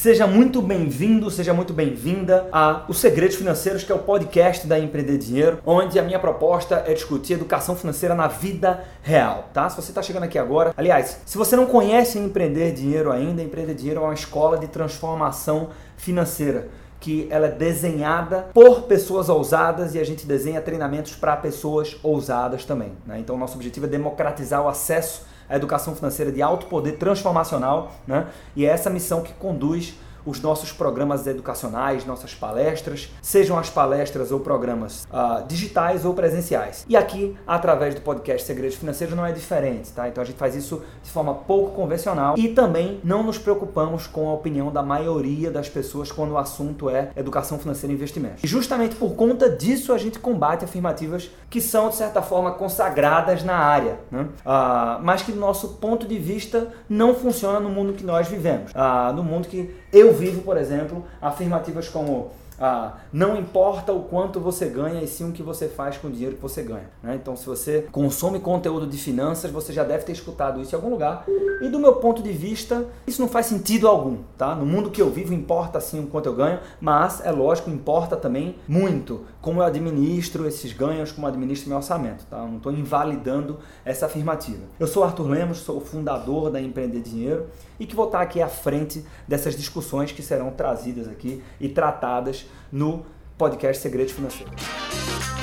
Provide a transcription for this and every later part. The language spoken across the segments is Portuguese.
Seja muito bem-vindo, seja muito bem-vinda a Os Segredos Financeiros, que é o podcast da Empreender Dinheiro, onde a minha proposta é discutir educação financeira na vida real, tá? Se você está chegando aqui agora, aliás, se você não conhece Empreender Dinheiro ainda, Empreender Dinheiro é uma escola de transformação financeira que ela é desenhada por pessoas ousadas e a gente desenha treinamentos para pessoas ousadas também. Né? Então, nosso objetivo é democratizar o acesso à educação financeira de alto poder transformacional, né? e é essa missão que conduz os nossos programas educacionais, nossas palestras, sejam as palestras ou programas uh, digitais ou presenciais. E aqui, através do podcast Segredos Financeiros, não é diferente, tá? Então a gente faz isso de forma pouco convencional e também não nos preocupamos com a opinião da maioria das pessoas quando o assunto é educação financeira e investimento. E justamente por conta disso a gente combate afirmativas que são, de certa forma, consagradas na área, né? uh, mas que do nosso ponto de vista não funciona no mundo que nós vivemos, uh, no mundo que eu vivo, por exemplo, afirmativas como ah, não importa o quanto você ganha, e sim o que você faz com o dinheiro que você ganha. Né? Então, se você consome conteúdo de finanças, você já deve ter escutado isso em algum lugar. E do meu ponto de vista, isso não faz sentido algum. Tá? No mundo que eu vivo, importa sim o quanto eu ganho, mas é lógico, importa também muito como eu administro esses ganhos, como eu administro meu orçamento. Tá? Eu não estou invalidando essa afirmativa. Eu sou Arthur Lemos, sou o fundador da Empreender Dinheiro e que vou estar aqui à frente dessas discussões que serão trazidas aqui e tratadas no podcast Segredos Financeiros.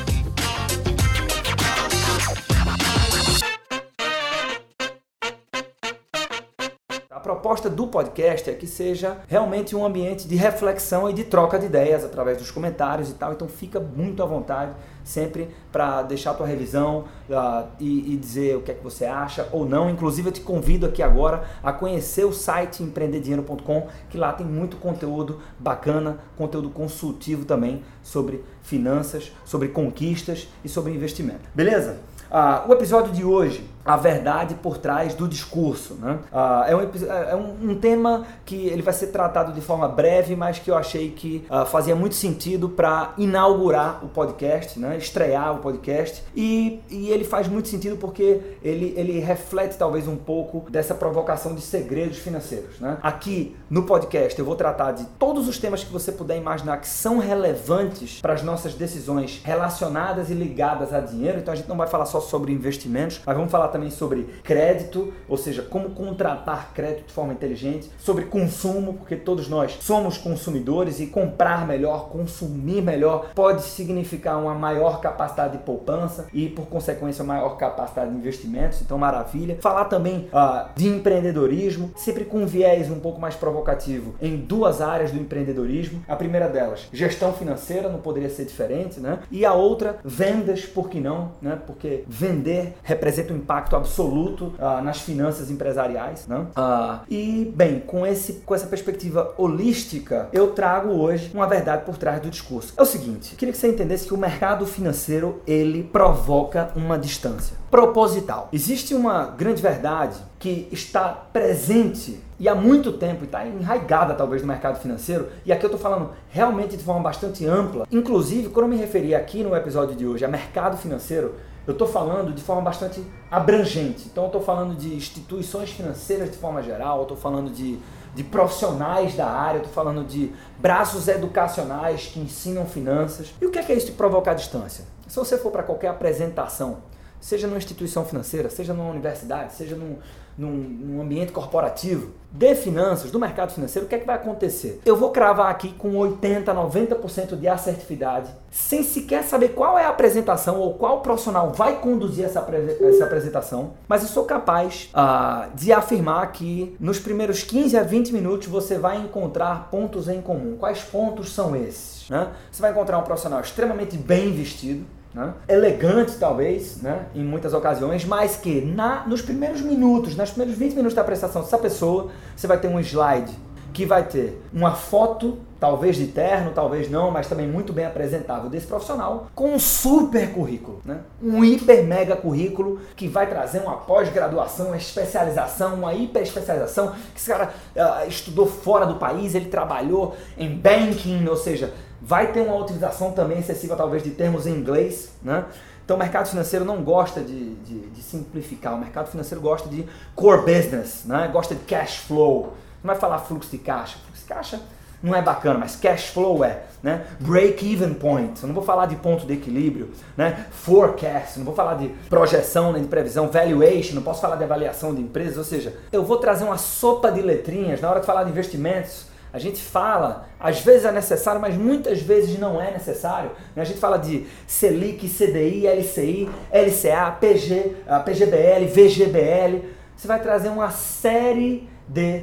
Proposta do podcast é que seja realmente um ambiente de reflexão e de troca de ideias através dos comentários e tal. Então fica muito à vontade sempre para deixar a tua revisão uh, e, e, dizer o que é que você acha ou não. Inclusive eu te convido aqui agora a conhecer o site empreenderdinheiro.com, que lá tem muito conteúdo bacana, conteúdo consultivo também sobre finanças, sobre conquistas e sobre investimento. Beleza? Uh, o episódio de hoje a verdade por trás do discurso. Né? Uh, é, um, é um, um, tema que ele vai ser tratado de forma breve, mas que eu achei que uh, fazia muito sentido para inaugurar o podcast, né? estrear o podcast. E, e, ele faz muito sentido porque ele, ele reflete talvez um pouco dessa provocação de segredos financeiros. Né? Aqui no podcast eu vou tratar de todos os temas que você puder imaginar que são relevantes para as nossas decisões relacionadas e ligadas a dinheiro. Então a gente não vai falar só sobre investimentos, mas vamos falar também sobre crédito, ou seja, como contratar crédito de forma inteligente, sobre consumo, porque todos nós somos consumidores e comprar melhor, consumir melhor pode significar uma maior capacidade de poupança e, por consequência, maior capacidade de investimentos. Então, maravilha. Falar também uh, de empreendedorismo, sempre com um viés um pouco mais provocativo em duas áreas do empreendedorismo. A primeira delas, gestão financeira, não poderia ser diferente, né? E a outra, vendas, por que não, né? Porque vender representa um impacto impacto absoluto uh, nas finanças empresariais. Né? Uh, e, bem, com, esse, com essa perspectiva holística, eu trago hoje uma verdade por trás do discurso. É o seguinte, queria que você entendesse que o mercado financeiro, ele provoca uma distância proposital. Existe uma grande verdade que está presente e há muito tempo e está enraigada talvez no mercado financeiro, e aqui eu estou falando realmente de forma bastante ampla. Inclusive, quando eu me referi aqui no episódio de hoje a mercado financeiro, eu estou falando de forma bastante abrangente. Então, eu estou falando de instituições financeiras de forma geral, estou falando de, de profissionais da área, estou falando de braços educacionais que ensinam finanças. E o que é, que é isso de provocar distância? Se você for para qualquer apresentação, seja numa instituição financeira, seja numa universidade, seja num, num, num, ambiente corporativo, de finanças, do mercado financeiro, o que é que vai acontecer? Eu vou cravar aqui com 80, 90% de assertividade, sem sequer saber qual é a apresentação ou qual profissional vai conduzir essa, essa apresentação, mas eu sou capaz uh, de afirmar que nos primeiros 15 a 20 minutos você vai encontrar pontos em comum. Quais pontos são esses? Né? Você vai encontrar um profissional extremamente bem vestido, né? elegante talvez, né? em muitas ocasiões, mas que na, nos primeiros minutos, nos primeiros 20 minutos da prestação dessa pessoa, você vai ter um slide que vai ter uma foto, talvez de terno, talvez não, mas também muito bem apresentável desse profissional, com um super currículo, né? um hiper mega currículo que vai trazer uma pós-graduação, uma especialização, uma hiper especialização, que esse cara uh, estudou fora do país, ele trabalhou em banking, ou seja, Vai ter uma utilização também excessiva, talvez, de termos em inglês, né? Então, o mercado financeiro não gosta de, de, de simplificar, o mercado financeiro gosta de core business, né? gosta de cash flow, não vai falar fluxo de caixa. Fluxo de caixa não é bacana, mas cash flow é, né? Break-even point, eu não vou falar de ponto de equilíbrio, né? Forecast, não vou falar de projeção nem de previsão, valuation, não posso falar de avaliação de empresas, ou seja, eu vou trazer uma sopa de letrinhas na hora de falar de investimentos. A gente fala, às vezes é necessário, mas muitas vezes não é necessário. Né? A gente fala de Selic, CDI, LCI, LCA, PG, PGBL, VGBL. Você vai trazer uma série de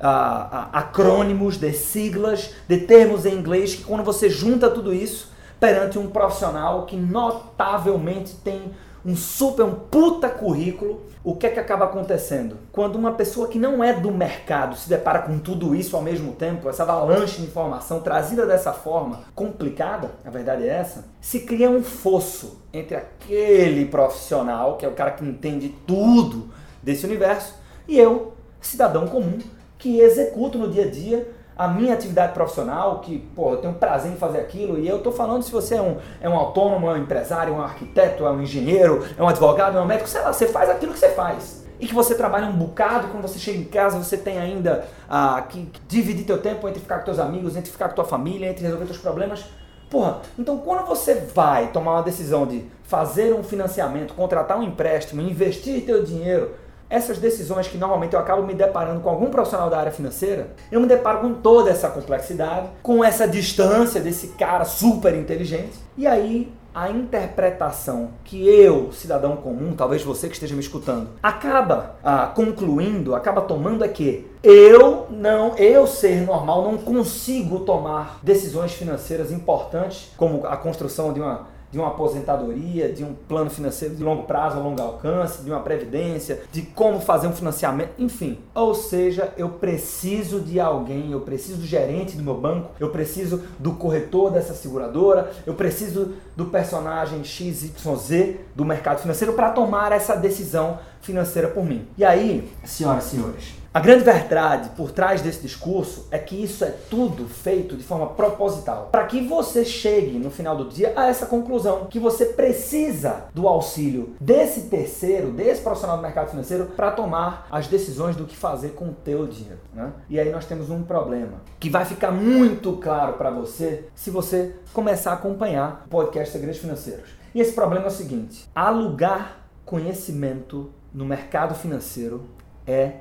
uh, acrônimos, de siglas, de termos em inglês, que quando você junta tudo isso perante um profissional que notavelmente tem um super, um puta currículo, o que é que acaba acontecendo? Quando uma pessoa que não é do mercado se depara com tudo isso ao mesmo tempo, essa avalanche de informação trazida dessa forma complicada, a verdade é essa, se cria um fosso entre aquele profissional, que é o cara que entende tudo desse universo, e eu, cidadão comum, que executo no dia a dia a minha atividade profissional, que pô, eu tenho prazer em fazer aquilo, e eu estou falando se você é um, é um autônomo, é um empresário, é um arquiteto, é um engenheiro, é um advogado, é um médico, sei lá, você faz aquilo que você faz. E que você trabalha um bocado, quando você chega em casa, você tem ainda ah, que dividir teu tempo entre ficar com teus amigos, entre ficar com tua família, entre resolver teus problemas. Porra, então quando você vai tomar uma decisão de fazer um financiamento, contratar um empréstimo, investir teu dinheiro essas decisões que normalmente eu acabo me deparando com algum profissional da área financeira, eu me deparo com toda essa complexidade, com essa distância desse cara super inteligente, e aí a interpretação que eu, cidadão comum, talvez você que esteja me escutando, acaba ah, concluindo, acaba tomando é que eu não, eu ser normal, não consigo tomar decisões financeiras importantes, como a construção de uma de uma aposentadoria, de um plano financeiro de longo prazo, longo alcance, de uma previdência, de como fazer um financiamento, enfim. Ou seja, eu preciso de alguém, eu preciso do gerente do meu banco, eu preciso do corretor dessa seguradora, eu preciso do personagem XYZ do mercado financeiro para tomar essa decisão financeira por mim. E aí, senhoras e senhores, a grande verdade por trás desse discurso é que isso é tudo feito de forma proposital, para que você chegue no final do dia a essa conclusão que você precisa do auxílio desse terceiro, desse profissional do mercado financeiro para tomar as decisões do que fazer com o teu dinheiro, né? E aí nós temos um problema que vai ficar muito claro para você se você começar a acompanhar o podcast Segredos Financeiros. E esse problema é o seguinte: alugar conhecimento no mercado financeiro é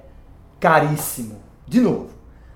caríssimo. De novo,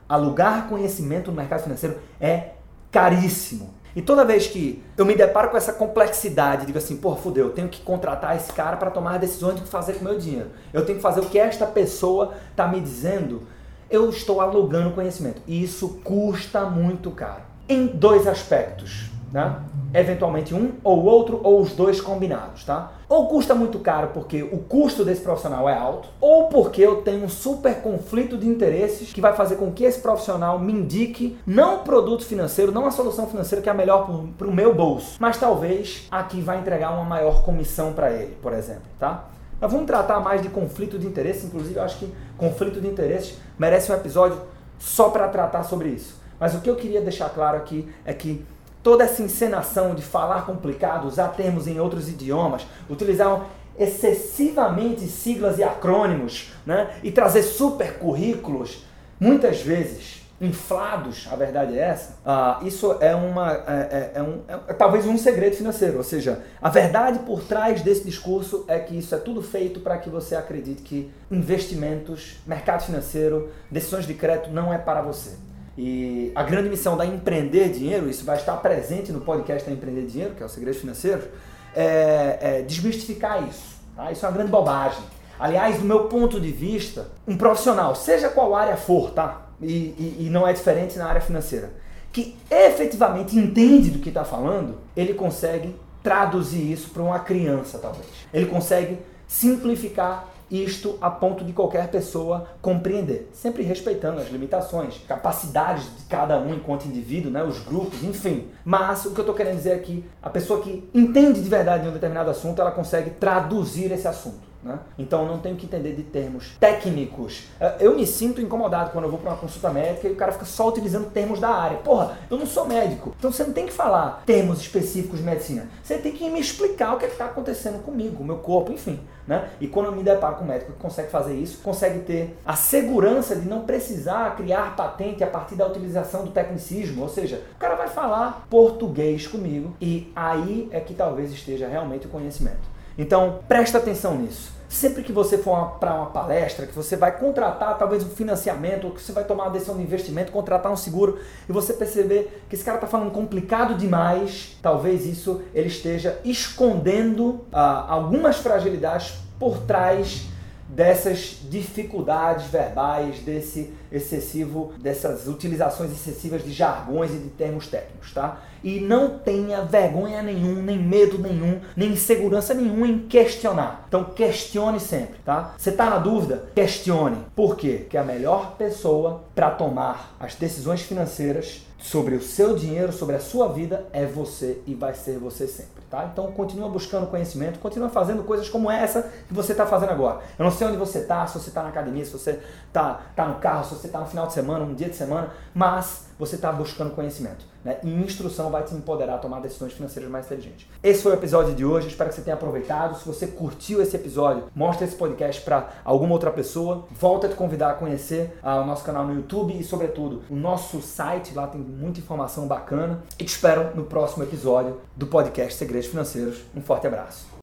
alugar conhecimento no mercado financeiro é caríssimo. E toda vez que eu me deparo com essa complexidade, digo assim, porra, fudeu, eu tenho que contratar esse cara para tomar decisões do que fazer com o meu dinheiro. Eu tenho que fazer o que esta pessoa está me dizendo. Eu estou alugando conhecimento. E isso custa muito caro. Em dois aspectos né? Eventualmente um ou outro ou os dois combinados, tá? Ou custa muito caro porque o custo desse profissional é alto, ou porque eu tenho um super conflito de interesses que vai fazer com que esse profissional me indique não o produto financeiro, não a solução financeira que é a melhor para o meu bolso, mas talvez a que vai entregar uma maior comissão para ele, por exemplo, tá? Vamos tratar mais de conflito de interesse, inclusive eu acho que conflito de interesses merece um episódio só para tratar sobre isso. Mas o que eu queria deixar claro aqui é que toda essa encenação de falar complicado, usar termos em outros idiomas, utilizar excessivamente siglas e acrônimos, né? e trazer super currículos, muitas vezes inflados, a verdade é essa, uh, isso é, uma, é, é, é um, é, talvez um segredo financeiro, ou seja, a verdade por trás desse discurso é que isso é tudo feito para que você acredite que investimentos, mercado financeiro, decisões de crédito não é para você. E a grande missão da Empreender Dinheiro, isso vai estar presente no podcast da Empreender Dinheiro, que é o Segredos Financeiros, é, é desmistificar isso. Tá? Isso é uma grande bobagem. Aliás, do meu ponto de vista, um profissional, seja qual área for, tá? E, e, e não é diferente na área financeira, que efetivamente entende do que está falando, ele consegue traduzir isso para uma criança, talvez. Ele consegue simplificar isto a ponto de qualquer pessoa compreender, sempre respeitando as limitações, capacidades de cada um enquanto indivíduo, né, os grupos, enfim. Mas o que eu estou querendo dizer é que a pessoa que entende de verdade de um determinado assunto, ela consegue traduzir esse assunto. Né? Então não tenho que entender de termos técnicos. É, eu me sinto incomodado quando eu vou para uma consulta médica e o cara fica só utilizando termos da área. Porra, eu não sou médico. Então você não tem que falar termos específicos de medicina. Você tem que me explicar o que é está acontecendo comigo, meu corpo, enfim. Né? E quando eu me deparo com um médico que consegue fazer isso, consegue ter a segurança de não precisar criar patente a partir da utilização do tecnicismo. Ou seja, o cara vai falar português comigo e aí é que talvez esteja realmente o conhecimento. Então, presta atenção nisso. Sempre que você for para uma palestra, que você vai contratar talvez um financiamento, ou que você vai tomar uma decisão de investimento, contratar um seguro, e você perceber que esse cara está falando complicado demais, talvez isso ele esteja escondendo ah, algumas fragilidades por trás dessas dificuldades verbais, desse excessivo, dessas utilizações excessivas de jargões e de termos técnicos, tá? E não tenha vergonha nenhum, nem medo nenhum, nem insegurança nenhuma em questionar. Então questione sempre, tá? Você tá na dúvida? Questione. Por quê? Porque a melhor pessoa para tomar as decisões financeiras sobre o seu dinheiro, sobre a sua vida é você e vai ser você sempre. Tá? Então continua buscando conhecimento, continua fazendo coisas como essa que você está fazendo agora. Eu não sei onde você está, se você está na academia, se você está tá no carro, se você está no final de semana, um dia de semana, mas você está buscando conhecimento. Né? E instrução vai te empoderar a tomar decisões financeiras mais inteligentes. Esse foi o episódio de hoje, espero que você tenha aproveitado. Se você curtiu esse episódio, mostra esse podcast para alguma outra pessoa. Volta a te convidar a conhecer uh, o nosso canal no YouTube e, sobretudo, o nosso site. Lá tem muita informação bacana. E te espero no próximo episódio do podcast Segredos Financeiros. Um forte abraço.